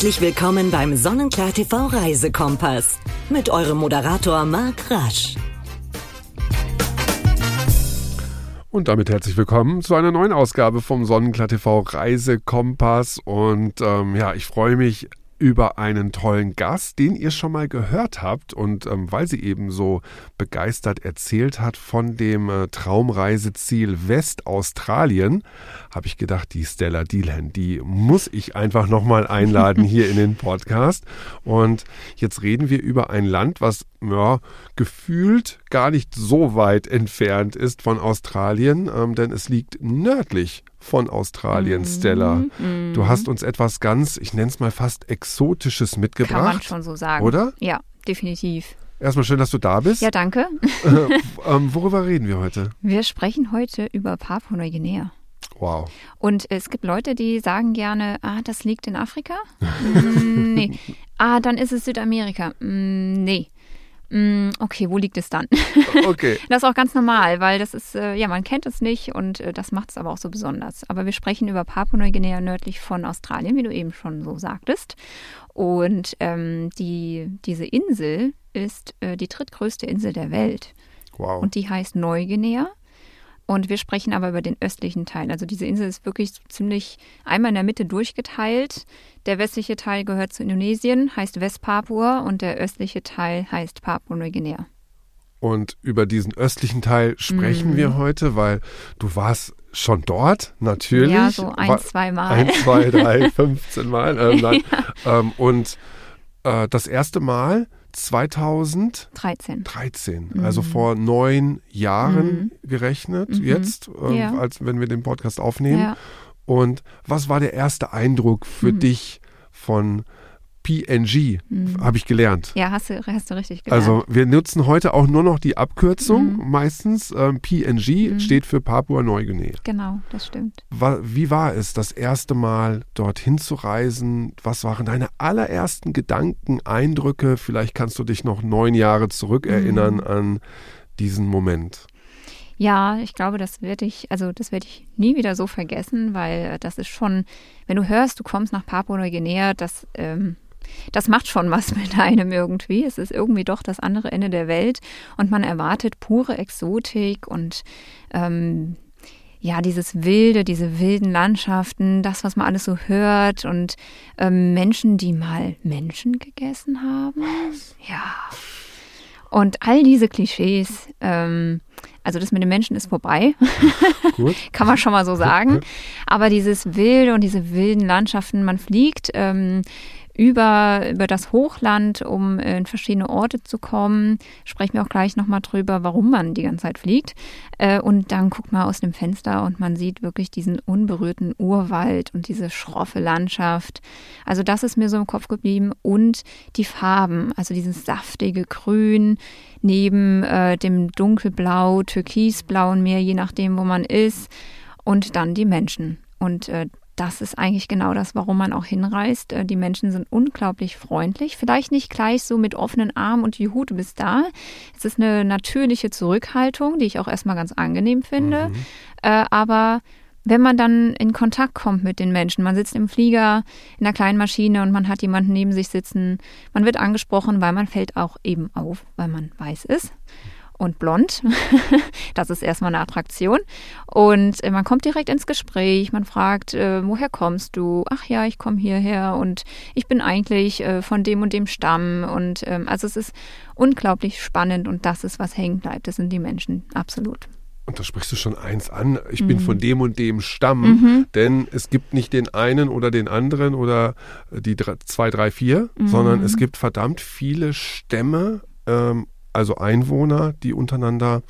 Herzlich willkommen beim Sonnenklar TV Reisekompass mit eurem Moderator Marc Rasch. Und damit herzlich willkommen zu einer neuen Ausgabe vom Sonnenklar TV Reisekompass. Und ähm, ja, ich freue mich über einen tollen Gast, den ihr schon mal gehört habt. Und ähm, weil sie eben so begeistert erzählt hat von dem äh, Traumreiseziel Westaustralien, habe ich gedacht, die Stella Dealhan, die muss ich einfach nochmal einladen hier in den Podcast. Und jetzt reden wir über ein Land, was ja, gefühlt gar nicht so weit entfernt ist von Australien, ähm, denn es liegt nördlich von Australien, mm, Stella. Mm. Du hast uns etwas ganz, ich nenne es mal fast Exotisches mitgebracht. Kann man schon so sagen. Oder? Ja, definitiv. Erstmal schön, dass du da bist. Ja, danke. äh, ähm, worüber reden wir heute? Wir sprechen heute über Papua-Neuguinea. Wow. Und es gibt Leute, die sagen gerne, ah, das liegt in Afrika? mm, nee. Ah, dann ist es Südamerika. Mm, nee. Mm, okay, wo liegt es dann? Okay. das ist auch ganz normal, weil das ist, äh, ja, man kennt es nicht und äh, das macht es aber auch so besonders. Aber wir sprechen über Papua-Neuguinea nördlich von Australien, wie du eben schon so sagtest. Und ähm, die, diese Insel ist äh, die drittgrößte Insel der Welt. Wow. Und die heißt Neuguinea. Und wir sprechen aber über den östlichen Teil. Also diese Insel ist wirklich ziemlich einmal in der Mitte durchgeteilt. Der westliche Teil gehört zu Indonesien, heißt Westpapua und der östliche Teil heißt Papua-Neuguinea. Und über diesen östlichen Teil sprechen mm. wir heute, weil du warst schon dort, natürlich. Ja, so ein, zwei Mal. Ein, zwei, drei, 15 Mal. Ähm, ja. ähm, und äh, das erste Mal 2013. 13, mhm. also vor neun Jahren mhm. gerechnet, mhm. jetzt, äh, ja. als wenn wir den Podcast aufnehmen. Ja. Und was war der erste Eindruck für mhm. dich von PNG, mhm. habe ich gelernt. Ja, hast du, hast du richtig gelernt. Also wir nutzen heute auch nur noch die Abkürzung mhm. meistens. Ähm, PNG mhm. steht für Papua-Neuguinea. Genau, das stimmt. wie war es, das erste Mal dorthin zu reisen? Was waren deine allerersten Gedanken, Eindrücke? Vielleicht kannst du dich noch neun Jahre zurückerinnern mhm. an diesen Moment. Ja, ich glaube, das werde ich, also das werde ich nie wieder so vergessen, weil das ist schon, wenn du hörst, du kommst nach Papua-Neuguinea, das ähm, das macht schon was mit einem irgendwie. Es ist irgendwie doch das andere Ende der Welt und man erwartet pure Exotik und ähm, ja, dieses Wilde, diese wilden Landschaften, das, was man alles so hört und ähm, Menschen, die mal Menschen gegessen haben. Ja. Und all diese Klischees, ähm, also das mit den Menschen ist vorbei, kann man schon mal so sagen. Aber dieses Wilde und diese wilden Landschaften, man fliegt ähm, über, über das Hochland, um in verschiedene Orte zu kommen. Sprechen wir auch gleich nochmal drüber, warum man die ganze Zeit fliegt. Äh, und dann guckt man aus dem Fenster und man sieht wirklich diesen unberührten Urwald und diese schroffe Landschaft. Also das ist mir so im Kopf geblieben. Und die Farben, also dieses saftige Grün neben äh, dem dunkelblau, türkisblauen Meer, je nachdem, wo man ist. Und dann die Menschen. Und äh, das ist eigentlich genau das, warum man auch hinreist. Äh, die Menschen sind unglaublich freundlich. Vielleicht nicht gleich so mit offenen Armen und Juhu, du bist da. Es ist eine natürliche Zurückhaltung, die ich auch erstmal ganz angenehm finde. Mhm. Äh, aber wenn man dann in Kontakt kommt mit den Menschen, man sitzt im Flieger in einer kleinen Maschine und man hat jemanden neben sich sitzen, man wird angesprochen, weil man fällt auch eben auf, weil man weiß ist und blond. das ist erstmal eine Attraktion. Und äh, man kommt direkt ins Gespräch. Man fragt, äh, woher kommst du? Ach ja, ich komme hierher und ich bin eigentlich äh, von dem und dem Stamm. Und ähm, also es ist unglaublich spannend und das ist, was hängen bleibt. Das sind die Menschen, absolut. Und da sprichst du schon eins an. Ich mhm. bin von dem und dem Stamm, mhm. denn es gibt nicht den einen oder den anderen oder die drei, zwei, drei, vier, mhm. sondern es gibt verdammt viele Stämme ähm, also Einwohner, die untereinander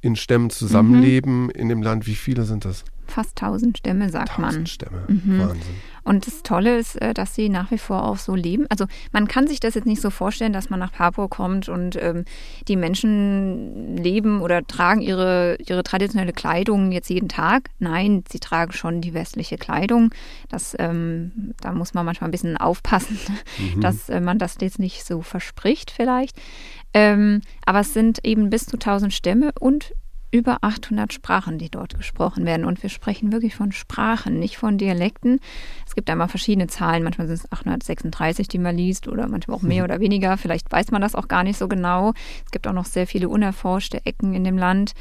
in Stämmen zusammenleben mhm. in dem Land. Wie viele sind das? Fast tausend Stämme, sagt 1000 man. Tausend Stämme, mhm. Wahnsinn. Und das Tolle ist, äh, dass sie nach wie vor auch so leben. Also man kann sich das jetzt nicht so vorstellen, dass man nach Papua kommt und ähm, die Menschen leben oder tragen ihre, ihre traditionelle Kleidung jetzt jeden Tag. Nein, sie tragen schon die westliche Kleidung. Das, ähm, da muss man manchmal ein bisschen aufpassen, mhm. dass äh, man das jetzt nicht so verspricht vielleicht. Ähm, aber es sind eben bis zu 1000 Stämme und über 800 Sprachen, die dort gesprochen werden. Und wir sprechen wirklich von Sprachen, nicht von Dialekten. Es gibt einmal verschiedene Zahlen. Manchmal sind es 836, die man liest, oder manchmal auch mehr oder weniger. Vielleicht weiß man das auch gar nicht so genau. Es gibt auch noch sehr viele unerforschte Ecken in dem Land.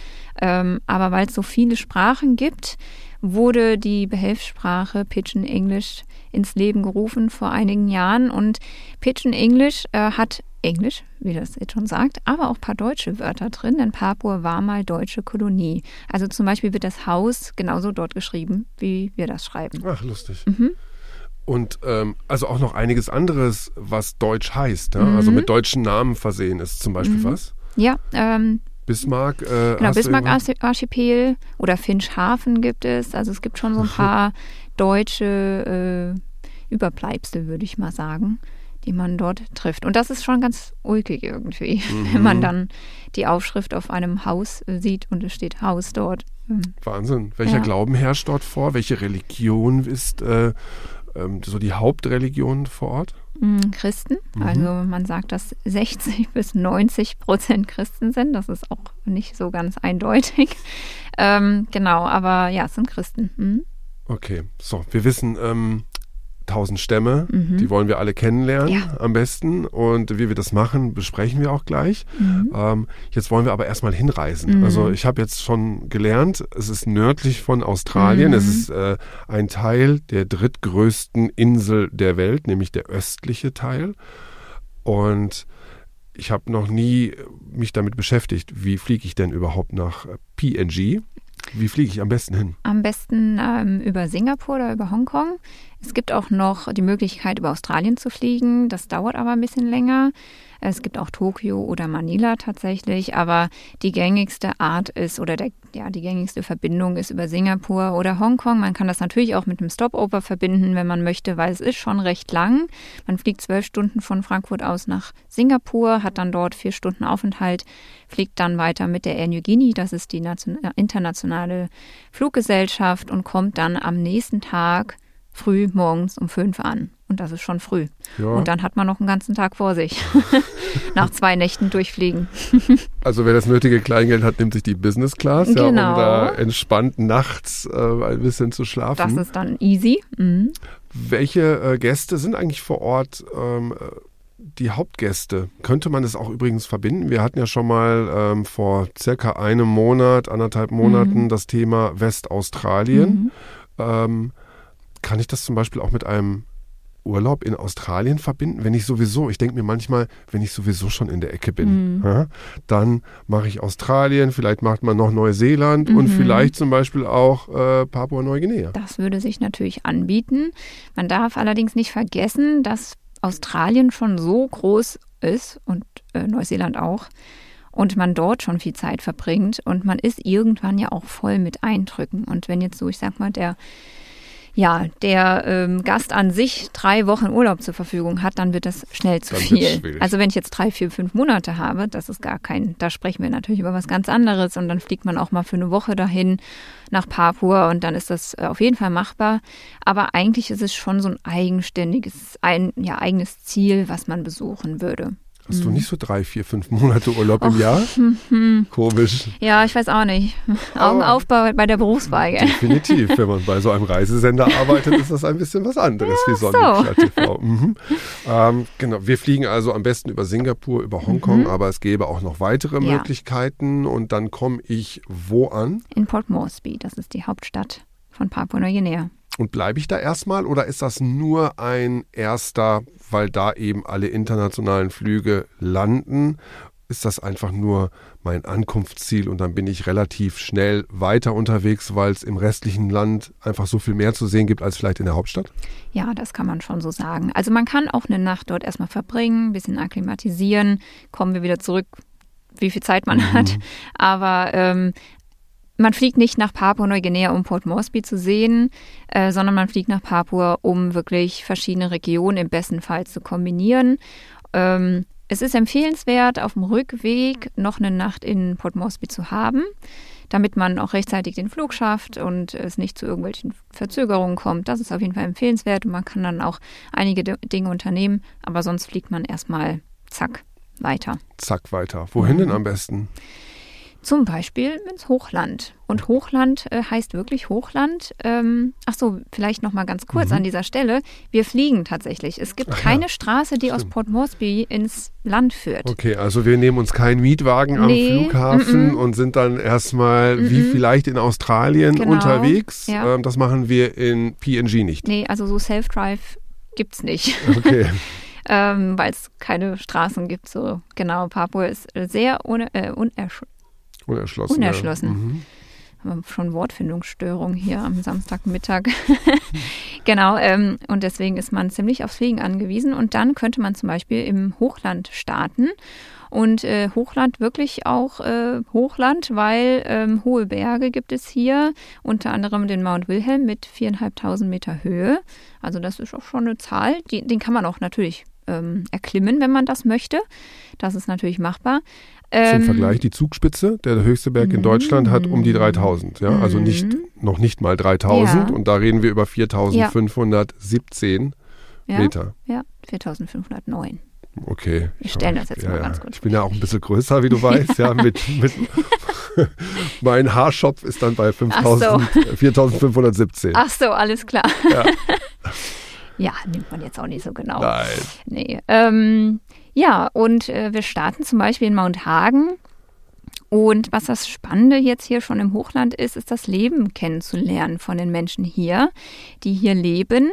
Ähm, aber weil es so viele Sprachen gibt, wurde die Behelfssprache Pidgin English ins Leben gerufen vor einigen Jahren. Und Pidgin English äh, hat Englisch, wie das jetzt schon sagt, aber auch ein paar deutsche Wörter drin, denn Papua war mal deutsche Kolonie. Also zum Beispiel wird das Haus genauso dort geschrieben, wie wir das schreiben. Ach, lustig. Mhm. Und ähm, also auch noch einiges anderes, was Deutsch heißt, ja? Mhm. also mit deutschen Namen versehen ist, zum Beispiel mhm. was? Ja, ähm, Bismarck. Äh, genau, Bismarck-Archipel oder Finchhafen gibt es. Also es gibt schon so ein paar deutsche äh, Überbleibsel, würde ich mal sagen die man dort trifft. Und das ist schon ganz ulkig irgendwie, mhm. wenn man mhm. dann die Aufschrift auf einem Haus äh, sieht und es steht Haus dort. Mhm. Wahnsinn. Welcher ja. Glauben herrscht dort vor? Welche Religion ist äh, ähm, so die Hauptreligion vor Ort? Mhm, Christen. Mhm. Also man sagt, dass 60 bis 90 Prozent Christen sind. Das ist auch nicht so ganz eindeutig. Ähm, genau, aber ja, es sind Christen. Mhm. Okay, so, wir wissen, ähm, tausend Stämme, mhm. die wollen wir alle kennenlernen ja. am besten. Und wie wir das machen, besprechen wir auch gleich. Mhm. Ähm, jetzt wollen wir aber erstmal hinreisen. Mhm. Also ich habe jetzt schon gelernt, es ist nördlich von Australien. Es mhm. ist äh, ein Teil der drittgrößten Insel der Welt, nämlich der östliche Teil. Und ich habe noch nie mich damit beschäftigt, wie fliege ich denn überhaupt nach PNG. Wie fliege ich am besten hin? Am besten ähm, über Singapur oder über Hongkong. Es gibt auch noch die Möglichkeit, über Australien zu fliegen. Das dauert aber ein bisschen länger. Es gibt auch Tokio oder Manila tatsächlich, aber die gängigste Art ist oder der, ja, die gängigste Verbindung ist über Singapur oder Hongkong. Man kann das natürlich auch mit einem Stopover verbinden, wenn man möchte, weil es ist schon recht lang. Man fliegt zwölf Stunden von Frankfurt aus nach Singapur, hat dann dort vier Stunden Aufenthalt, fliegt dann weiter mit der Air Niugini, das ist die internationale Fluggesellschaft und kommt dann am nächsten Tag früh morgens um fünf an. Und das ist schon früh. Ja. Und dann hat man noch einen ganzen Tag vor sich. Nach zwei Nächten durchfliegen. also wer das nötige Kleingeld hat, nimmt sich die Business Class, genau. ja, um genau. da entspannt nachts äh, ein bisschen zu schlafen. Das ist dann easy. Mhm. Welche äh, Gäste sind eigentlich vor Ort? Ähm, die Hauptgäste. Könnte man es auch übrigens verbinden? Wir hatten ja schon mal ähm, vor circa einem Monat, anderthalb Monaten mhm. das Thema Westaustralien. Mhm. Ähm, kann ich das zum Beispiel auch mit einem Urlaub in Australien verbinden, wenn ich sowieso, ich denke mir manchmal, wenn ich sowieso schon in der Ecke bin, mhm. ja, dann mache ich Australien, vielleicht macht man noch Neuseeland mhm. und vielleicht zum Beispiel auch äh, Papua-Neuguinea. Das würde sich natürlich anbieten. Man darf allerdings nicht vergessen, dass Australien schon so groß ist und äh, Neuseeland auch und man dort schon viel Zeit verbringt und man ist irgendwann ja auch voll mit Eindrücken. Und wenn jetzt so, ich sag mal, der ja, der ähm, Gast an sich drei Wochen Urlaub zur Verfügung hat, dann wird das schnell zu dann viel. Also wenn ich jetzt drei, vier, fünf Monate habe, das ist gar kein, da sprechen wir natürlich über was ganz anderes und dann fliegt man auch mal für eine Woche dahin nach Papua und dann ist das äh, auf jeden Fall machbar. Aber eigentlich ist es schon so ein eigenständiges, ein ja, eigenes Ziel, was man besuchen würde. Hast du nicht so drei, vier, fünf Monate Urlaub im Jahr? Komisch. Ja, ich weiß auch nicht. Augen auf bei, bei der Berufswahl. Definitiv. Wenn man bei so einem Reisesender arbeitet, ist das ein bisschen was anderes ja, wie Sonnenklar so. TV. Mhm. Ähm, genau. Wir fliegen also am besten über Singapur, über Hongkong, mhm. aber es gäbe auch noch weitere ja. Möglichkeiten. Und dann komme ich wo an? In Port Moresby. Das ist die Hauptstadt von Papua-Neuguinea. Und bleibe ich da erstmal oder ist das nur ein erster, weil da eben alle internationalen Flüge landen? Ist das einfach nur mein Ankunftsziel und dann bin ich relativ schnell weiter unterwegs, weil es im restlichen Land einfach so viel mehr zu sehen gibt als vielleicht in der Hauptstadt? Ja, das kann man schon so sagen. Also man kann auch eine Nacht dort erstmal verbringen, ein bisschen akklimatisieren, kommen wir wieder zurück, wie viel Zeit man mhm. hat. Aber ähm, man fliegt nicht nach Papua-Neuguinea, um Port Moresby zu sehen, äh, sondern man fliegt nach Papua, um wirklich verschiedene Regionen im besten Fall zu kombinieren. Ähm, es ist empfehlenswert, auf dem Rückweg noch eine Nacht in Port Moresby zu haben, damit man auch rechtzeitig den Flug schafft und es nicht zu irgendwelchen Verzögerungen kommt. Das ist auf jeden Fall empfehlenswert und man kann dann auch einige Dinge unternehmen, aber sonst fliegt man erstmal zack weiter. Zack weiter. Wohin denn am besten? Zum Beispiel ins Hochland. Und Hochland äh, heißt wirklich Hochland. Ähm, ach so, vielleicht noch mal ganz kurz Mhm. an dieser Stelle. Wir fliegen tatsächlich. Es gibt Ach ja, keine Straße, die aus stimmt. Port Moresby ins Land führt. Okay, also wir nehmen uns keinen Mietwagen am Nee, Flughafen mm-mm. und sind dann erstmal wie Mm-mm. vielleicht in Australien Genau, unterwegs. ja. Ähm, das machen wir in PNG nicht. Nee, also so Self-Drive gibt's nicht. Okay. ähm, weil es keine Straßen gibt. So genau, Papua ist sehr une, äh, Unerschlossen. Unerschlossen. Ja. Mhm. schon Wortfindungsstörung hier am Samstagmittag. genau, ähm, und deswegen ist man ziemlich aufs Fliegen angewiesen. Und dann könnte man zum Beispiel im Hochland starten. Und äh, Hochland wirklich auch äh, Hochland, weil ähm, hohe Berge gibt es hier, unter anderem den Mount Wilhelm mit 4.500 Meter Höhe. Also das ist auch schon eine Zahl, die, den kann man auch natürlich ähm, erklimmen, wenn man das möchte. Das ist natürlich machbar. Zum Ähm, Vergleich, die Zugspitze, der höchste Berg in Deutschland, hat um die 3000. Ja? Also nicht, Mhm. noch nicht mal 3000. Ja. Und da reden wir über 4517 ja, Meter. Ja, 4.509. Okay. Ich stell das jetzt ja, mal ganz kurz Ich bin ja auch ein bisschen größer, wie du weißt. Ja, mit, mit mein Haarschopf ist dann bei 5000, 4517. Ach so, alles klar. Ja. Ja, nimmt man jetzt auch nicht so genau. Nein. Nee. Ähm, ja, und äh, wir starten zum Beispiel in Mount Hagen. Und was das Spannende jetzt hier schon im Hochland ist, ist das Leben kennenzulernen von den Menschen hier, die hier leben.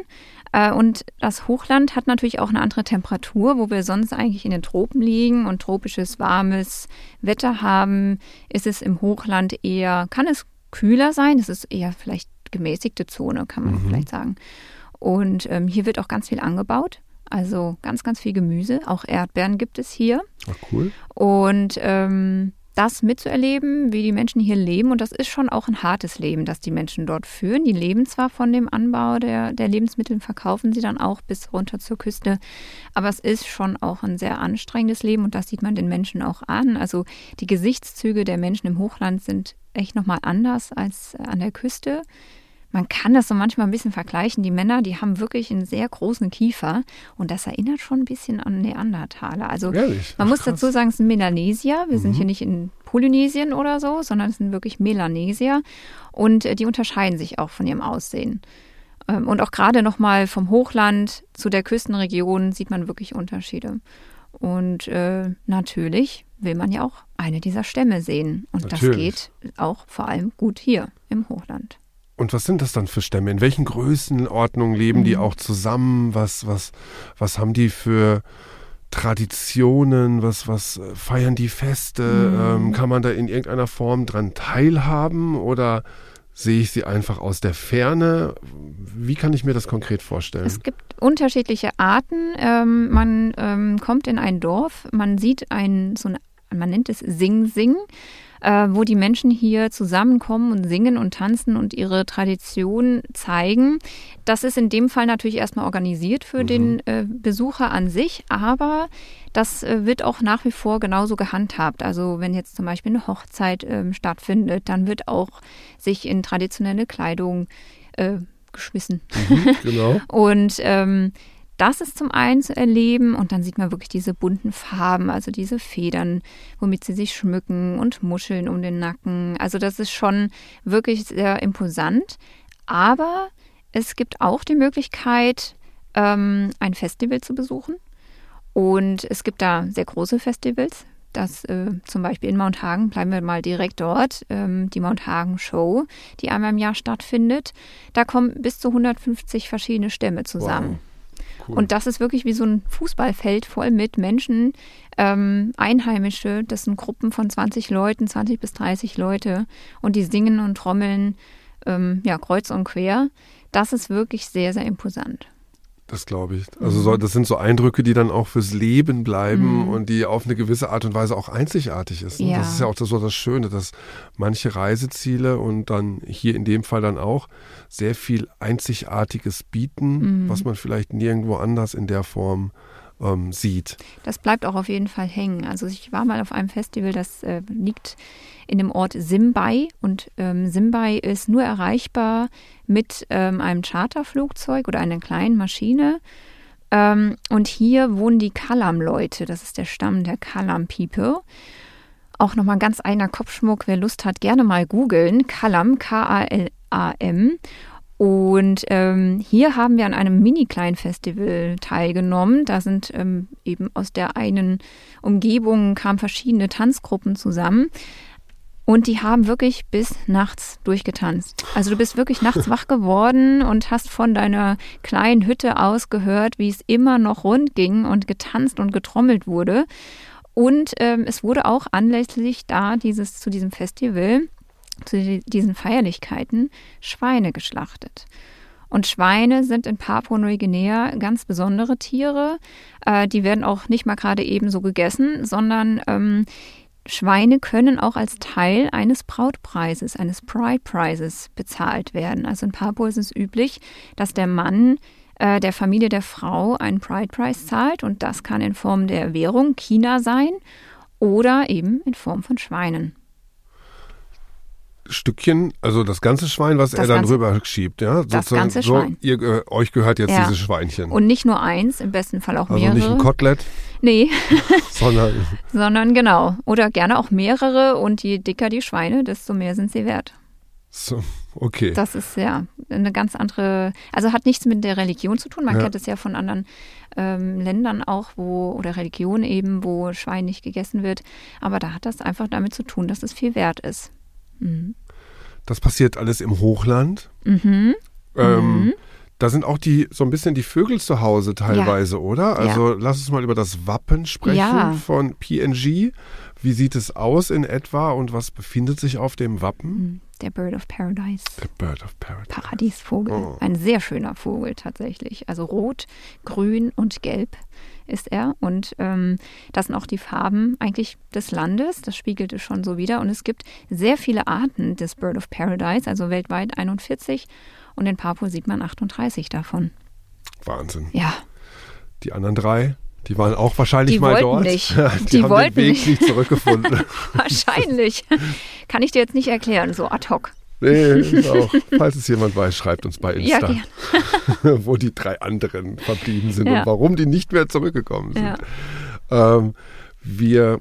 Äh, und das Hochland hat natürlich auch eine andere Temperatur, wo wir sonst eigentlich in den Tropen liegen und tropisches, warmes Wetter haben, ist es im Hochland eher, kann es kühler sein, es ist eher vielleicht gemäßigte Zone, kann man vielleicht sagen. Und ähm, hier wird auch ganz viel angebaut, also ganz, ganz viel Gemüse, auch Erdbeeren gibt es hier. Ach, cool. Und ähm, das mitzuerleben, wie die Menschen hier leben, und das ist schon auch ein hartes Leben, das die Menschen dort führen. Die leben zwar von dem Anbau der, der Lebensmittel, verkaufen sie dann auch bis runter zur Küste, aber es ist schon auch ein sehr anstrengendes Leben und das sieht man den Menschen auch an. Also die Gesichtszüge der Menschen im Hochland sind echt nochmal anders als an der Küste. Man kann das so manchmal ein bisschen vergleichen. Die Männer, die haben wirklich einen sehr großen Kiefer und das erinnert schon ein bisschen an Neandertaler. Also Ehrlich? man Ach, muss krass. Mhm. dazu sagen, es sind Melanesier. Wir sind hier nicht in Polynesien oder so, sondern es sind wirklich Melanesier und äh, die unterscheiden sich auch von ihrem Aussehen. Ähm, Und auch gerade nochmal vom Hochland zu der Küstenregion sieht man wirklich Unterschiede. Und äh, natürlich will man ja auch eine dieser Stämme sehen. Und Natürlich. das geht auch vor allem gut hier im Hochland. Und was sind das dann für Stämme? In welchen Größenordnungen leben die Mhm. auch zusammen? Was, was, was haben die für Traditionen? Was, was äh, feiern die Feste? Mhm. Ähm, kann man da in irgendeiner Form dran teilhaben oder sehe ich sie einfach aus der Ferne? Wie kann ich mir das konkret vorstellen? Es gibt unterschiedliche Arten. Ähm, man ähm, kommt in ein Dorf, man sieht ein, so ein, man nennt es Sing-Sing, äh, wo die Menschen hier zusammenkommen und singen und tanzen und ihre Tradition zeigen. Das ist in dem Fall natürlich erstmal organisiert für den äh, Besucher an sich, aber das äh, wird auch nach wie vor genauso gehandhabt. Also wenn jetzt zum Beispiel eine Hochzeit ähm, stattfindet, dann wird auch sich in traditionelle Kleidung äh, geschmissen. Mhm, genau. Und ähm, das ist zum einen zu erleben und dann sieht man wirklich diese bunten Farben, also diese Federn, womit sie sich schmücken und Muscheln um den Nacken. Also das ist schon wirklich sehr imposant. Aber es gibt auch die Möglichkeit, ähm, ein Festival zu besuchen. Und es gibt da sehr große Festivals. Das äh, zum Beispiel in Mount Hagen, bleiben wir mal direkt dort, ähm, die Mount Hagen Show, die einmal im Jahr stattfindet. Da kommen bis zu 150 verschiedene Stämme zusammen. Cool. Und das ist wirklich wie so ein Fußballfeld voll mit Menschen, ähm, Einheimische. Das sind Gruppen von 20 Leuten, 20 bis 30 Leute. Und die singen und trommeln, ähm, ja, kreuz und quer. Das ist wirklich sehr, sehr imposant. Das glaube ich. Also so, das sind so Eindrücke, die dann auch fürs Leben bleiben Mhm. und die auf eine gewisse Art und Weise auch einzigartig ist. ne? Ja. Das ist ja auch das, so das Schöne, dass manche Reiseziele und dann hier in dem Fall dann auch sehr viel Einzigartiges bieten, Mhm. was man vielleicht nirgendwo anders in der Form ähm, sieht. Das bleibt auch auf jeden Fall hängen. Also ich war mal auf einem Festival, das äh, liegt in dem Ort Simbay und ähm, Simbay ist nur erreichbar mit ähm, einem Charterflugzeug oder einer kleinen Maschine. Ähm, und hier wohnen die Kalam-Leute, das ist der Stamm der Kalam-People. auch nochmal ganz eigener Kopfschmuck. Wer Lust hat, gerne mal googeln. Kalam, K-A-L-A-M. Und ähm, hier haben wir an einem Mini-Klein-Festival teilgenommen. Da sind ähm, eben aus der einen Umgebung kamen verschiedene Tanzgruppen zusammen. Und die haben wirklich bis nachts durchgetanzt. Also du bist wirklich nachts wach geworden und hast von deiner kleinen Hütte aus gehört, wie es immer noch rund ging und getanzt und getrommelt wurde. Und ähm, es wurde auch anlässlich da dieses zu diesem Festival zu diesen Feierlichkeiten Schweine geschlachtet. Und Schweine sind in Papua-Neuguinea ganz besondere Tiere. Äh, die werden auch nicht mal gerade ebenso gegessen, sondern ähm, Schweine können auch als Teil eines Brautpreises, eines Pride Prizes bezahlt werden. Also in Papua ist es üblich, dass der Mann äh, der Familie der Frau einen Pride Prize zahlt und das kann in Form der Währung China sein oder eben in Form von Schweinen. Stückchen, also das ganze Schwein, was das er dann rüber schiebt, ja? Das Sozusagen, ganze so, Schwein. Ihr, äh, euch gehört jetzt ja. dieses Schweinchen. Und nicht nur eins, im besten Fall auch also mehrere. Also nicht ein Kotelett? Nee. sondern, sondern genau. Oder gerne auch mehrere und je dicker die Schweine, desto mehr sind sie wert. So, okay. Das ist ja eine ganz andere, also hat nichts mit der Religion zu tun. Man ja. kennt es ja von anderen ähm, Ländern auch, wo, oder Religionen eben, wo Schwein nicht gegessen wird. Aber da hat das einfach damit zu tun, dass es viel wert ist. Mhm. Das passiert alles im Hochland. Mhm. Ähm, mhm. Da sind auch die so ein bisschen die Vögel zu Hause teilweise, ja. oder? Also ja. lass uns mal über das Wappen sprechen ja. von PNG. Wie sieht es aus in etwa und was befindet sich auf dem Wappen? Mhm. Der Bird of Paradise. Der Bird of Paradise. Paradiesvogel. Oh. Ein sehr schöner Vogel tatsächlich. Also rot, grün und gelb ist er. Und ähm, das sind auch die Farben eigentlich des Landes. Das spiegelt es schon so wieder. Und es gibt sehr viele Arten des Bird of Paradise, also weltweit 41. Und in Papua sieht man 38 davon. Wahnsinn. Ja. Die anderen drei? Die waren auch wahrscheinlich die mal dort. Nicht. die, die haben wollten den Weg nicht. zurückgefunden. wahrscheinlich. Kann ich dir jetzt nicht erklären, so ad hoc. Nee, auch. Falls es jemand weiß, schreibt uns bei Insta, ja, wo die drei anderen verblieben sind ja. und warum die nicht mehr zurückgekommen sind. Ja. Ähm, wir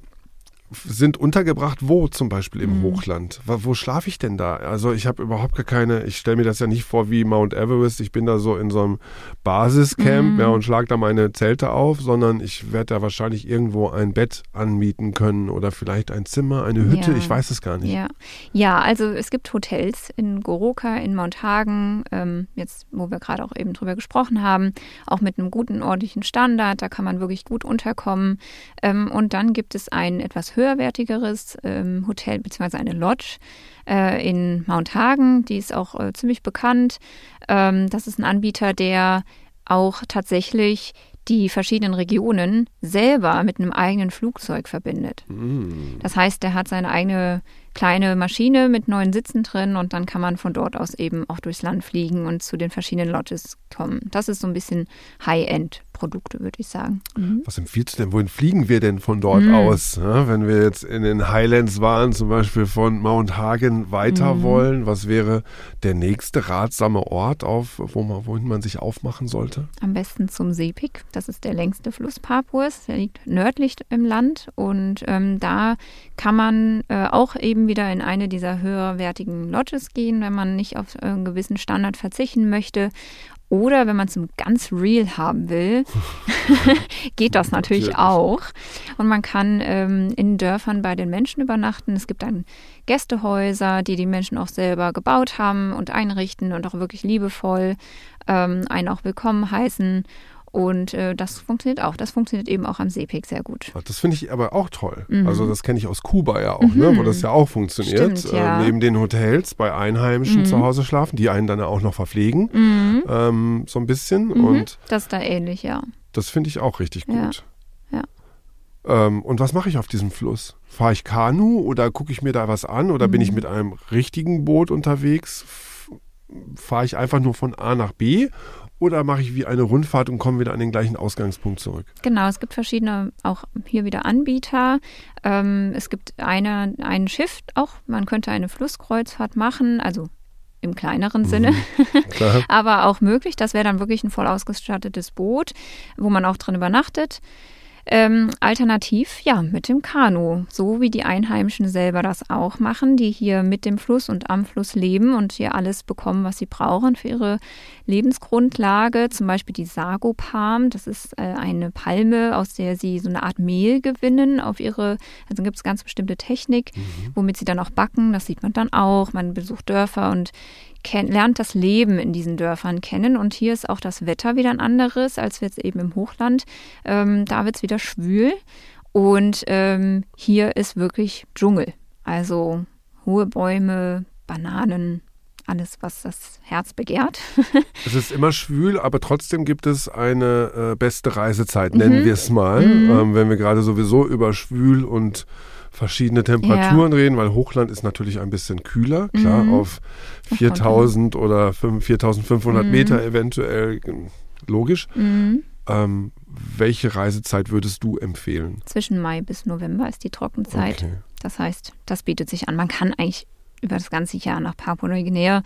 sind untergebracht wo zum Beispiel im Mhm. Hochland? Wo, wo schlafe ich denn da? Also ich habe überhaupt gar keine, ich stelle mir das ja nicht vor wie Mount Everest. Ich bin da so in so einem Basiscamp Mhm. ja, und schlage da meine Zelte auf, sondern ich werde da wahrscheinlich irgendwo ein Bett anmieten können oder vielleicht ein Zimmer, eine Hütte, Ja. ich weiß es gar nicht. Ja. ja, also es gibt Hotels in Goroka, in Mount Hagen, ähm, jetzt wo wir gerade auch eben drüber gesprochen haben, auch mit einem guten ordentlichen Standard, da kann man wirklich gut unterkommen. Ähm, und dann gibt es ein etwas höherwertigeres ähm, Hotel bzw. eine Lodge äh, in Mount Hagen, die ist auch äh, ziemlich bekannt. Ähm, das ist ein Anbieter, der auch tatsächlich die verschiedenen Regionen selber mit einem eigenen Flugzeug verbindet. Mm. Das heißt, der hat seine eigene kleine Maschine mit neun Sitzen drin und dann kann man von dort aus eben auch durchs Land fliegen und zu den verschiedenen Lodges kommen. Das ist so ein bisschen High-End-Produkte, würde ich sagen. Mhm. Was empfiehlst du denn? Wohin fliegen wir denn von dort Mhm. aus? Ja, wenn wir jetzt in den Highlands waren, zum Beispiel von Mount Hagen weiter Mhm. wollen, was wäre der nächste ratsame Ort, auf, wo man, wohin man sich aufmachen sollte? Am besten zum Sepik. Das ist der längste Fluss Papuas. Der liegt nördlich im Land und ähm, da kann man äh, auch eben wieder in eine dieser höherwertigen Lodges gehen, wenn man nicht auf einen gewissen Standard verzichten möchte. Oder wenn man es ganz real haben will, geht das natürlich, auch. Und man kann ähm, in Dörfern bei den Menschen übernachten. Es gibt dann Gästehäuser, die die Menschen auch selber gebaut haben und einrichten und auch wirklich liebevoll ähm, einen auch willkommen heißen. Und äh, das funktioniert auch. Das funktioniert eben auch am Seepik sehr gut. Das finde ich aber auch toll. Mhm. Also das kenne ich aus Kuba ja auch, ne, wo das ja auch funktioniert. Stimmt, ja. äh, neben den Hotels bei Einheimischen Mhm. zu Hause schlafen, die einen dann auch noch verpflegen, Mhm. ähm, so ein bisschen. Mhm. Und Das ist da ähnlich, ja. das finde ich auch richtig gut. ja. Ähm, und was mache ich auf diesem Fluss? Fahre ich Kanu oder gucke ich mir da was an oder bin ich Mhm. mit einem richtigen Boot unterwegs? Fahre ich einfach nur von A nach B oder mache ich wie eine Rundfahrt und komme wieder an den gleichen Ausgangspunkt zurück? Genau, es gibt verschiedene, auch hier wieder Anbieter. Ähm, es gibt eine, ein Schiff auch, man könnte eine Flusskreuzfahrt machen, also im kleineren Sinne, Klar. aber auch möglich. Das wäre dann wirklich ein voll ausgestattetes Boot, wo man auch drin übernachtet. Ähm, alternativ, ja, mit dem Kanu, so wie die Einheimischen selber das auch machen, die hier mit dem Fluss und am Fluss leben und hier alles bekommen, was sie brauchen für ihre Lebensgrundlage. Zum Beispiel die Sago-Palm, das ist äh, eine Palme, aus der sie so eine Art Mehl gewinnen auf ihre, also gibt es ganz bestimmte Technik, mhm. womit sie dann auch backen, das sieht man dann auch. Man besucht Dörfer und kennt, lernt das Leben in diesen Dörfern kennen. Und hier ist auch das Wetter wieder ein anderes als jetzt eben im Hochland. Ähm, da wird es wieder schwül. Und ähm, hier ist wirklich Dschungel. Also hohe Bäume, Bananen, alles, was das Herz begehrt. es ist immer schwül, aber trotzdem gibt es eine äh, beste Reisezeit, nennen mhm. wir es mal. Mhm. Ähm, wenn wir gerade sowieso über schwül und verschiedene Temperaturen ja. reden, weil Hochland ist natürlich ein bisschen kühler, klar, mhm. auf 4000 oder 4500 mhm. Meter eventuell, logisch. Mhm. Ähm, welche Reisezeit würdest du empfehlen? Zwischen Mai bis November ist die Trockenzeit. Okay. Das heißt, das bietet sich an. Man kann eigentlich über das ganze Jahr nach Papua-Neuguinea.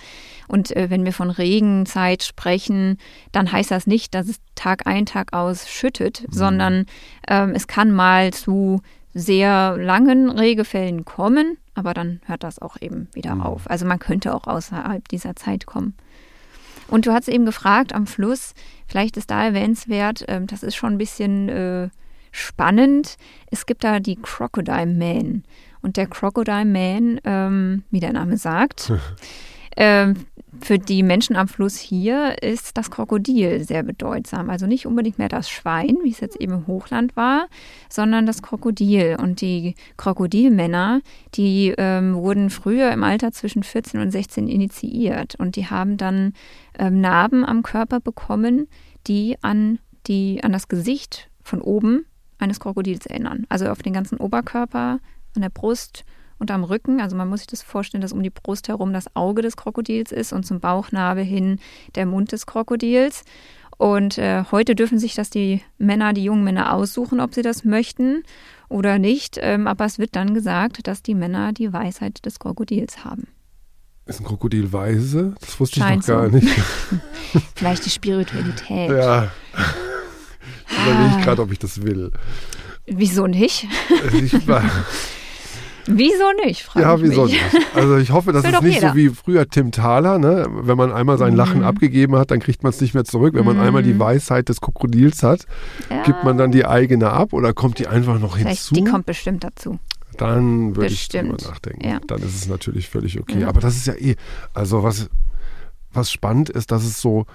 Und äh, wenn wir von Regenzeit sprechen, dann heißt das nicht, dass es Tag ein, Tag aus schüttet, mhm. sondern ähm, es kann mal zu sehr langen Regefällen kommen, aber dann hört das auch eben wieder mhm. auf. Also man könnte auch außerhalb dieser Zeit kommen. Und du hast eben gefragt am Fluss, vielleicht ist da erwähnenswert, äh, das ist schon ein bisschen äh, spannend. Es gibt da die Crocodile Man. Und der Crocodile Man, ähm, wie der Name sagt, ähm, für die Menschen am Fluss hier ist das Krokodil sehr bedeutsam. Also nicht unbedingt mehr das Schwein, wie es jetzt eben im Hochland war, sondern das Krokodil. Und die Krokodilmänner, die ähm, wurden früher im Alter zwischen 14 und 16 initiiert. Und die haben dann ähm, Narben am Körper bekommen, die an, die an das Gesicht von oben eines Krokodils erinnern. Also auf den ganzen Oberkörper, an der Brust und am Rücken. Also man muss sich das vorstellen, dass um die Brust herum das Auge des Krokodils ist und zum Bauchnabel hin der Mund des Krokodils. Und äh, heute dürfen sich das die Männer, die jungen Männer aussuchen, ob sie das möchten oder nicht. Ähm, aber es wird dann gesagt, dass die Männer die Weisheit des Krokodils haben. Ist ein Krokodil weise? Das wusste Scheint ich noch gar so. nicht. Vielleicht die Spiritualität. Ja. Ich überlege ah. gerade, ob ich das will. Wieso nicht? Ich war, Wieso nicht? Ja, wieso nicht? Also ich hoffe, das, das ist nicht jeder. so wie früher Tim Thaler, ne? Wenn man einmal sein Lachen mhm. abgegeben hat, dann kriegt man es nicht mehr zurück. Wenn man mhm. einmal die Weisheit des Krokodils hat, ja. gibt man dann die eigene ab oder kommt die einfach noch hinzu? Die kommt bestimmt dazu. Dann würde ich drüber nachdenken. Ja. Dann ist es natürlich völlig okay. Ja. Aber das ist ja eh, also was, was spannend ist, dass es so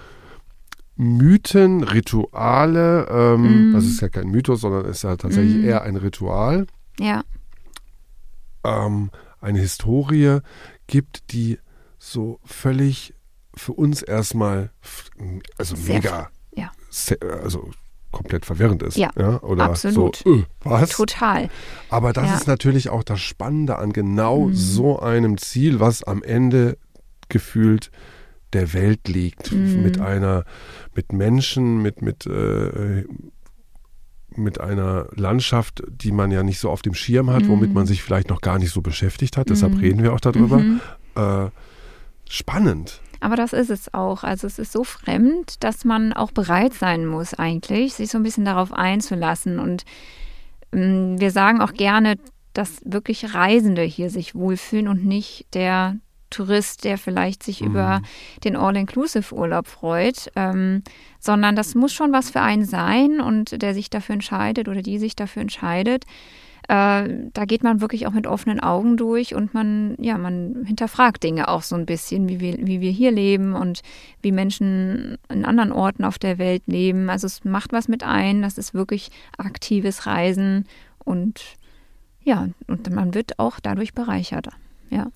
Mythen, Rituale, ähm, mhm. das ist ja kein Mythos, sondern ist ja tatsächlich mhm. eher ein Ritual. Ja ähm, eine Historie gibt, die so völlig für uns erstmal, also Sehr, mega, ja. also komplett verwirrend ist. Ja, ja? Oder absolut. So, äh, was? Total. Aber das ja. ist natürlich auch das Spannende an genau mhm. so einem Ziel, was am Ende gefühlt der Welt liegt. Mhm. Mit einer, mit Menschen, mit, mit äh, mit einer Landschaft, die man ja nicht so auf dem Schirm hat, mhm. womit man sich vielleicht noch gar nicht so beschäftigt hat. Deshalb mhm. reden wir auch darüber. Mhm. Äh, spannend. Aber das ist es auch. Also es ist so fremd, dass man auch bereit sein muss eigentlich, sich so ein bisschen darauf einzulassen. Und ähm, wir sagen auch gerne, dass wirklich Reisende hier sich wohlfühlen und nicht der Tourist, der vielleicht sich mhm. über den All-Inclusive-Urlaub freut, ähm, sondern das muss schon was für einen sein und der sich dafür entscheidet oder die sich dafür entscheidet. Äh, da geht man wirklich auch mit offenen Augen durch und man, ja, man hinterfragt Dinge auch so ein bisschen, wie wir, wie wir hier leben und wie Menschen in anderen Orten auf der Welt leben. Also es macht was mit ein, das ist wirklich aktives Reisen und ja, und man wird auch dadurch bereichert. Ja.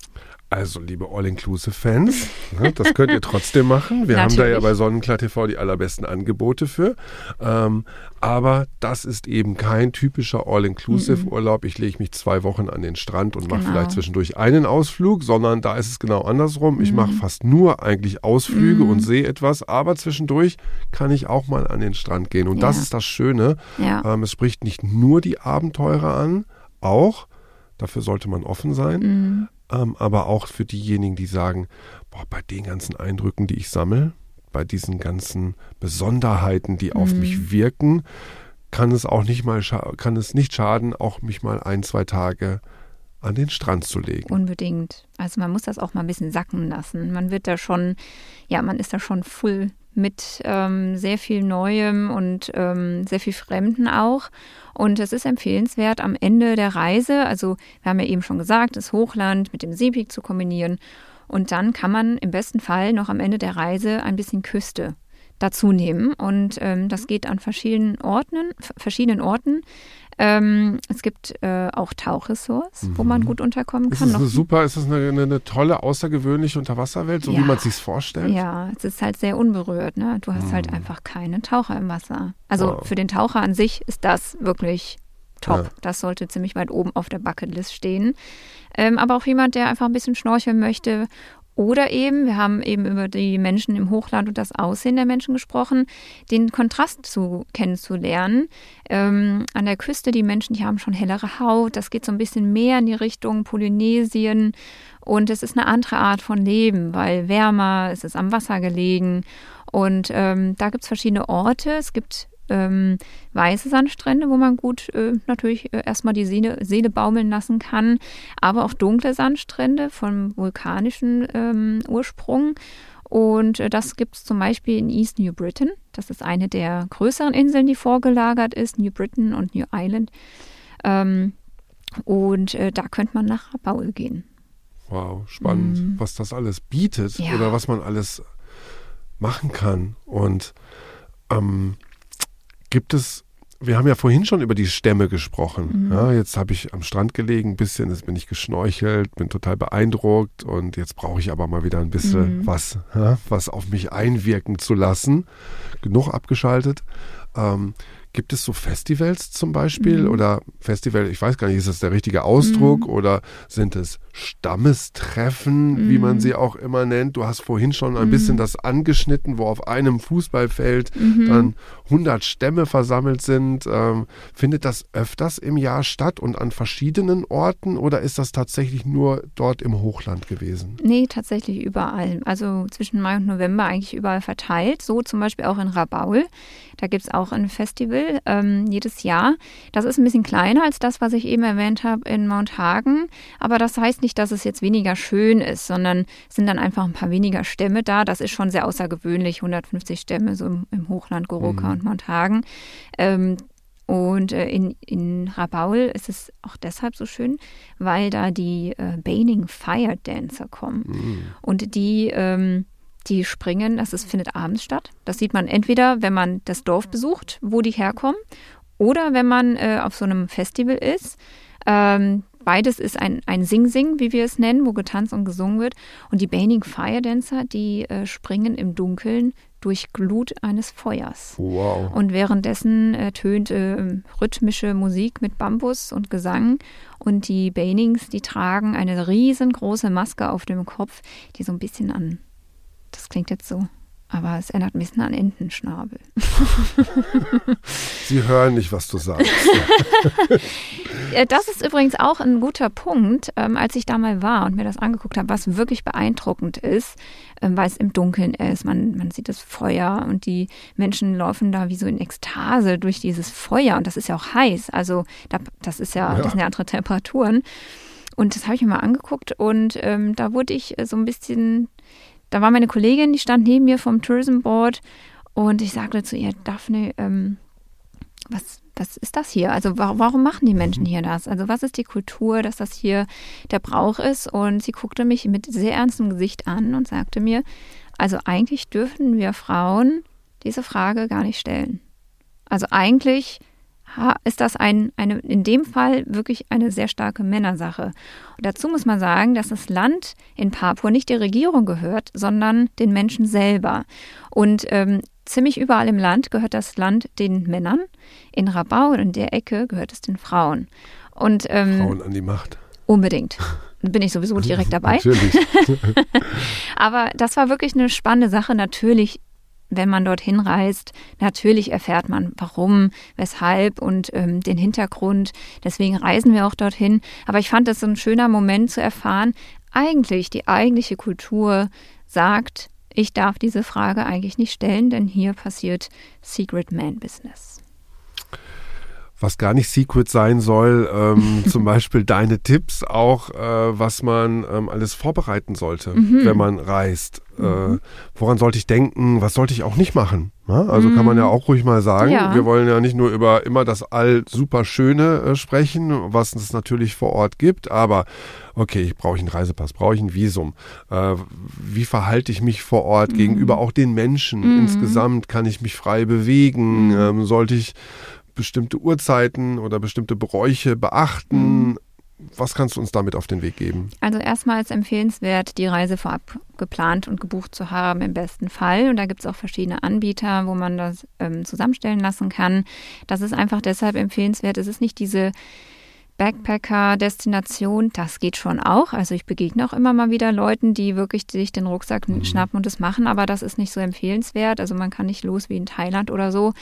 Also, liebe All-Inclusive-Fans, ne, das könnt ihr trotzdem machen. Wir haben da ja bei Sonnenklar TV die allerbesten Angebote für. Ähm, aber das ist eben kein typischer All-Inclusive-Urlaub. Ich lege mich zwei Wochen an den Strand und mache genau. vielleicht zwischendurch einen Ausflug, sondern da ist es genau andersrum. Ich mache mhm. fast nur eigentlich Ausflüge mhm. und sehe etwas, aber zwischendurch kann ich auch mal an den Strand gehen. Und ja. das ist das Schöne. Ja. Ähm, es spricht nicht nur die Abenteurer an, auch, dafür sollte man offen sein. Mhm ähm, aber auch für diejenigen, die sagen, boah, bei den ganzen Eindrücken, die ich sammle, bei diesen ganzen Besonderheiten, die mhm. auf mich wirken, kann es auch nicht mal kann es nicht schaden, auch mich mal ein, zwei Tage an den Strand zu legen. Unbedingt. Also man muss das auch mal ein bisschen sacken lassen. Man wird da schon, ja, man ist da schon full mit ähm, sehr viel Neuem und ähm, sehr viel Fremden auch. Und es ist empfehlenswert, am Ende der Reise, also wir haben ja eben schon gesagt, das Hochland mit dem Seepeak zu kombinieren. Und dann kann man im besten Fall noch am Ende der Reise ein bisschen Küste dazu nehmen. Und ähm, das geht an verschiedenen Orten, verschiedenen Orten. Ähm, es gibt äh, auch Tauchressorts, mhm. wo man mhm. gut unterkommen kann. Ist das eine super, ist das eine, eine, eine, tolle, außergewöhnliche Unterwasserwelt, so ja. wie man es sich vorstellt? Ja, es ist halt sehr unberührt. Ne? Du hast halt mhm. halt einfach keine Taucher im Wasser. Also wow. für den Taucher an sich ist das wirklich top. Ja. Das sollte ziemlich weit oben auf der Bucketlist stehen. Ähm, aber auch jemand, der einfach ein bisschen schnorcheln möchte oder eben, wir haben eben über die Menschen im Hochland und das Aussehen der Menschen gesprochen, den Kontrast zu kennenzulernen. Ähm, an der Küste, die Menschen, die haben schon hellere Haut, das geht so ein bisschen mehr in die Richtung Polynesien und es ist eine andere Art von Leben, weil wärmer, es ist am Wasser gelegen und ähm, da gibt es verschiedene Orte. Es gibt ähm, weiße Sandstrände, wo man gut äh, natürlich äh, erstmal die Seele, Seele, baumeln lassen kann, aber auch dunkle Sandstrände von vulkanischen ähm, Ursprung. Und äh, das gibt es zum Beispiel in East New Britain. Das ist eine der größeren Inseln, die vorgelagert ist, New Britain und New Island. Ähm, und äh, da könnte man nach Rabaul gehen. Wow, spannend, mhm. was das alles bietet ja. oder was man alles machen kann. Und ähm, Gibt es, wir haben ja vorhin schon über die Stämme gesprochen. Mhm. Ja, jetzt habe ich am Strand gelegen, ein bisschen, jetzt bin ich geschnorchelt, bin total beeindruckt und jetzt brauche ich aber mal wieder ein bisschen mhm. was, ja, was auf mich einwirken zu lassen. Genug abgeschaltet. Ähm, Gibt es so Festivals zum Beispiel mhm. oder Festival, ich weiß gar nicht, ist das der richtige Ausdruck mhm. oder sind es Stammestreffen, mhm. wie man mhm. sie auch immer nennt? Du hast vorhin schon ein bisschen mhm. das angeschnitten, wo auf einem Fußballfeld mhm. dann 100 Stämme versammelt sind. Ähm, findet das öfters im Jahr statt und an verschiedenen Orten oder ist das tatsächlich nur dort im Hochland gewesen? Nee, tatsächlich überall. Also zwischen Mai und November eigentlich überall verteilt. So zum Beispiel auch in Rabaul. Da gibt es auch ein Festival ähm, jedes Jahr. Das ist ein bisschen kleiner als das, was ich eben erwähnt habe in Mount Hagen. Aber das heißt nicht, dass es jetzt weniger schön ist, sondern es sind dann einfach ein paar weniger Stämme da. Das ist schon sehr außergewöhnlich, 150 Stämme so im, im Hochland Goroka mhm. und Mount Hagen. Ähm, und äh, in, in Rabaul ist es auch deshalb so schön, weil da die äh, Baning Fire Dancer kommen. Mhm. Und die ähm, die springen, das ist, findet abends statt. Das sieht man entweder, wenn man das Dorf besucht, wo die herkommen, oder wenn man äh, auf so einem Festival ist. Ähm, beides ist ein, ein Sing-Sing, wie wir es nennen, wo getanzt und gesungen wird. Und die Baning Fire Dancer, die äh, springen im Dunkeln durch Glut eines Feuers. Wow. Und währenddessen äh, tönt äh, rhythmische Musik mit Bambus und Gesang. Und die Banings, die tragen eine riesengroße Maske auf dem Kopf, die so ein bisschen an das klingt jetzt so, aber es erinnert ein bisschen an Entenschnabel. Sie hören nicht, was du sagst. das ist übrigens auch ein guter Punkt, ähm, als ich da mal war und mir das angeguckt habe, was wirklich beeindruckend ist, ähm, weil es im Dunkeln ist. Man, man sieht das Feuer und die Menschen laufen da wie so in Ekstase durch dieses Feuer und das ist ja auch heiß. Also da, das ist ja, ja. das sind ja andere Temperaturen. Und das habe ich mir mal angeguckt und ähm, da wurde ich so ein bisschen da war meine Kollegin, die stand neben mir vom Tourism Board und ich sagte zu ihr, Daphne, ähm, was, was ist das hier? Also warum machen die Menschen hier das? Also was ist die Kultur, dass das hier der Brauch ist? Und sie guckte mich mit sehr ernstem Gesicht an und sagte mir, also eigentlich dürfen wir Frauen diese Frage gar nicht stellen. Also eigentlich ist das ein, eine, in dem Fall wirklich eine sehr starke Männersache. Und dazu muss man sagen, dass das Land in Papua nicht der Regierung gehört, sondern den Menschen selber. Und ähm, ziemlich überall im Land gehört das Land den Männern. In Rabau und in der Ecke gehört es den Frauen. Und, ähm, Frauen an die Macht. Unbedingt. Bin ich sowieso direkt dabei. Natürlich. Aber das war wirklich eine spannende Sache. Natürlich wenn man dorthin reist, natürlich erfährt man, warum, weshalb und ähm, den Hintergrund. Deswegen reisen wir auch dorthin. Aber ich fand es so ein schöner Moment zu erfahren, eigentlich die eigentliche Kultur sagt, ich darf diese Frage eigentlich nicht stellen, denn hier passiert Secret Man Business. Was gar nicht Secret sein soll, ähm, zum Beispiel deine Tipps auch, äh, was man ähm, alles vorbereiten sollte, mhm. wenn man reist. Äh, mhm. Äh, woran sollte ich denken? Was sollte ich auch nicht machen? Ja, also mhm. kann man ja mhm. auch ruhig mal sagen. Ja. Wir wollen ja nicht nur über immer das all super Schöne äh, sprechen, was es natürlich vor Ort gibt, aber okay, ich brauche einen Reisepass, brauche ich ein Visum. Äh, wie verhalte ich mich vor Ort gegenüber mhm. auch den Menschen? Insgesamt kann ich mich frei bewegen? Ähm, sollte ich bestimmte Uhrzeiten oder bestimmte Bräuche beachten? Mhm. Was kannst du uns damit auf den Weg geben? Also erstmal ist empfehlenswert, die Reise vorab geplant und gebucht zu haben, im besten Fall. Und da gibt es auch verschiedene Anbieter, wo man das ähm, zusammenstellen lassen kann. Das ist einfach deshalb empfehlenswert. Es ist nicht diese Backpacker-Destination, das geht schon auch. Also ich begegne auch immer mal wieder Leuten, die wirklich sich den Rucksack mhm. schnappen und das machen, aber das ist nicht so empfehlenswert. Also man kann nicht los wie in Thailand oder so.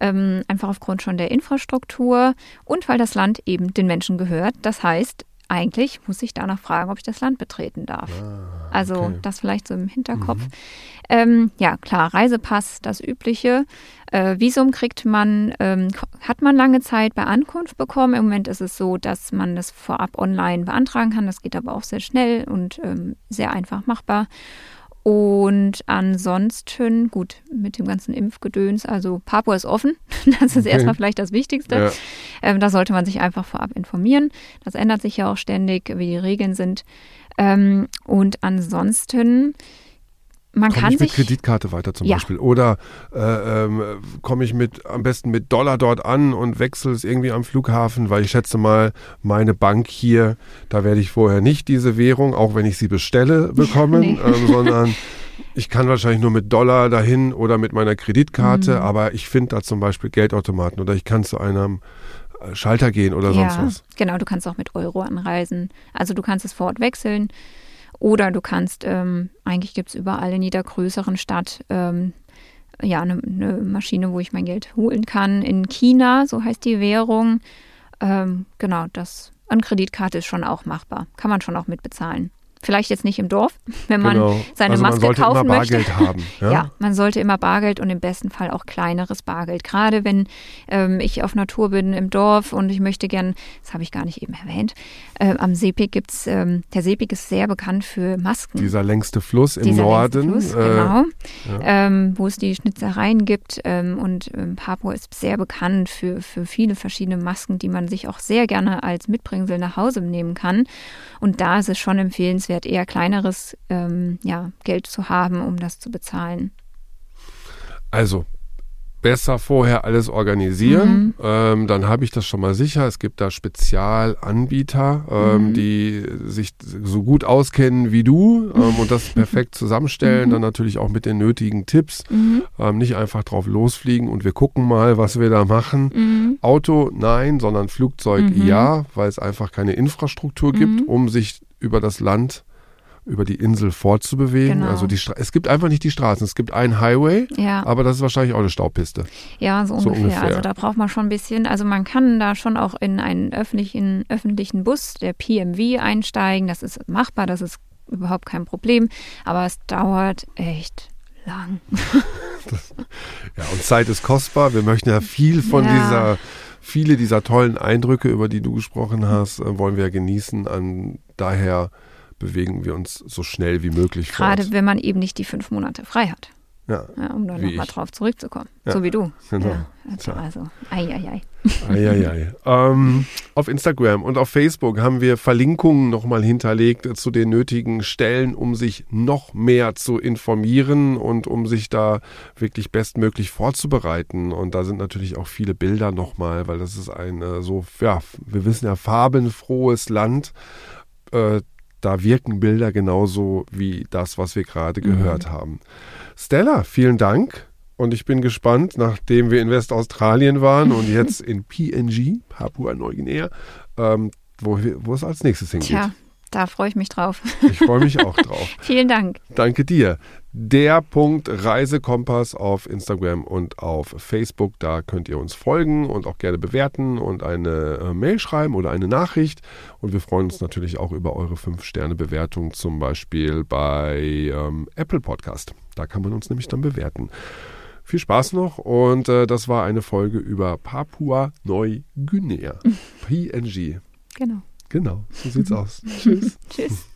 Ähm, einfach aufgrund schon der Infrastruktur und weil das Land eben den Menschen gehört. Das heißt, eigentlich muss ich danach fragen, ob ich das Land betreten darf. Ah, also okay. Das vielleicht so im Hinterkopf. Mhm. Ähm, ja, klar, Reisepass, das Übliche. Äh, Visum kriegt man, ähm, hat man lange Zeit bei Ankunft bekommen. Im Moment ist es so, dass man das vorab online beantragen kann. Das geht aber auch sehr schnell und ähm, sehr einfach machbar. Und ansonsten, gut, mit dem ganzen Impfgedöns, also Papua ist offen. Das ist okay. erstmal vielleicht das Wichtigste. Ja. Ähm, da sollte man sich einfach vorab informieren. Das ändert sich ja auch ständig, wie die Regeln sind. Ähm, und ansonsten man komm kann ich sich mit Kreditkarte weiter zum ja. Beispiel oder äh, ähm, komme ich mit am besten mit Dollar dort an und wechsle es irgendwie am Flughafen, weil ich schätze mal meine Bank hier, da werde ich vorher nicht diese Währung, auch wenn ich sie bestelle, bekommen, nee. ähm, sondern ich kann wahrscheinlich nur mit Dollar dahin oder mit meiner Kreditkarte, mhm. aber ich finde da zum Beispiel Geldautomaten oder ich kann zu einem äh, Schalter gehen oder ja, sonst was. Genau, du kannst auch mit Euro anreisen. Also du kannst es vor Ort wechseln. Oder du kannst, ähm, eigentlich gibt es überall in jeder größeren Stadt ähm, ja, eine, eine, Maschine, wo ich mein Geld holen kann. In China, so heißt die Währung. Ähm, genau, das an Kreditkarte ist schon auch machbar. Kann man schon auch mitbezahlen. Vielleicht jetzt nicht im Dorf, wenn man genau. seine also Maske man kaufen immer Bargeld möchte. Haben, ja? ja? man sollte immer Bargeld und im besten Fall auch kleineres Bargeld. Gerade wenn ähm, ich auf Natur bin im Dorf und ich möchte gern, das habe ich gar nicht eben erwähnt, äh, am Sepik gibt es, ähm, der Sepik ist sehr bekannt für Masken. Dieser längste Fluss im Dieser Norden. Fluss, äh, genau. Ja. Ähm, wo es die Schnitzereien gibt ähm, und ähm, Papua ist sehr bekannt für, für viele verschiedene Masken, die man sich auch sehr gerne als Mitbringsel nach Hause nehmen kann. Und da ist es schon empfehlenswert, eher kleineres ähm, ja, Geld zu haben, um das zu bezahlen. Also, besser vorher alles organisieren. Mhm. Ähm, dann habe ich das schon mal sicher. Es gibt da Spezialanbieter, ähm, mhm. die sich so gut auskennen wie du ähm, und das perfekt zusammenstellen. Mhm. Dann natürlich auch mit den nötigen Tipps. Mhm. Ähm, nicht einfach drauf losfliegen und wir gucken mal, was wir da machen. Mhm. Auto nein, sondern Flugzeug mhm. ja, weil es einfach keine Infrastruktur gibt, um sich über das Land über die Insel fortzubewegen. Genau. Also die es gibt einfach nicht die Straßen. Es gibt einen Highway, ja. aber das ist wahrscheinlich auch eine Staubpiste. Ja, so ungefähr. so ungefähr. Also da braucht man schon ein bisschen. Also man kann da schon auch in einen öffentlichen, öffentlichen Bus, der PMV, einsteigen. Das ist machbar, das ist überhaupt kein Problem. Aber es dauert echt lang. das, ja, und Zeit ist kostbar. Wir möchten ja viel von ja. dieser viele dieser tollen Eindrücke, über die du gesprochen hast, äh, wollen wir genießen. An daher bewegen wir uns so schnell wie möglich Gerade wenn man eben nicht die fünf Monate frei hat. Ja, ja um dann nochmal drauf zurückzukommen. Ja, so wie du. Genau. Ja, also, also ei, ei, ei. ei, ei, ei. Ähm, auf Instagram und auf Facebook haben wir Verlinkungen nochmal hinterlegt zu den nötigen Stellen, um sich noch mehr zu informieren und um sich da wirklich bestmöglich vorzubereiten. Und da sind natürlich auch viele Bilder nochmal, weil das ist ein äh, so, ja, wir wissen ja, farbenfrohes Land. Äh, da wirken Bilder genauso wie das, was wir gerade mhm. gehört haben. Stella, vielen Dank. Und ich bin gespannt, nachdem wir in Westaustralien waren und jetzt in PNG, Papua-Neuguinea, ähm, wo, wo es als nächstes hingeht. Tja, da freue ich mich drauf. Ich freue mich auch drauf. Vielen Dank. Danke dir. Der Punkt Reisekompass auf Instagram und auf Facebook. Da könnt ihr uns folgen und auch gerne bewerten und eine äh, Mail schreiben oder eine Nachricht. Und wir freuen uns natürlich auch über eure 5-Sterne-Bewertung, zum Beispiel bei ähm, Apple Podcast. Da kann man uns nämlich dann bewerten. Viel Spaß noch und äh, das war eine Folge über Papua-Neuguinea. PNG. Genau. Genau, so sieht's aus. Tschüss. Tschüss.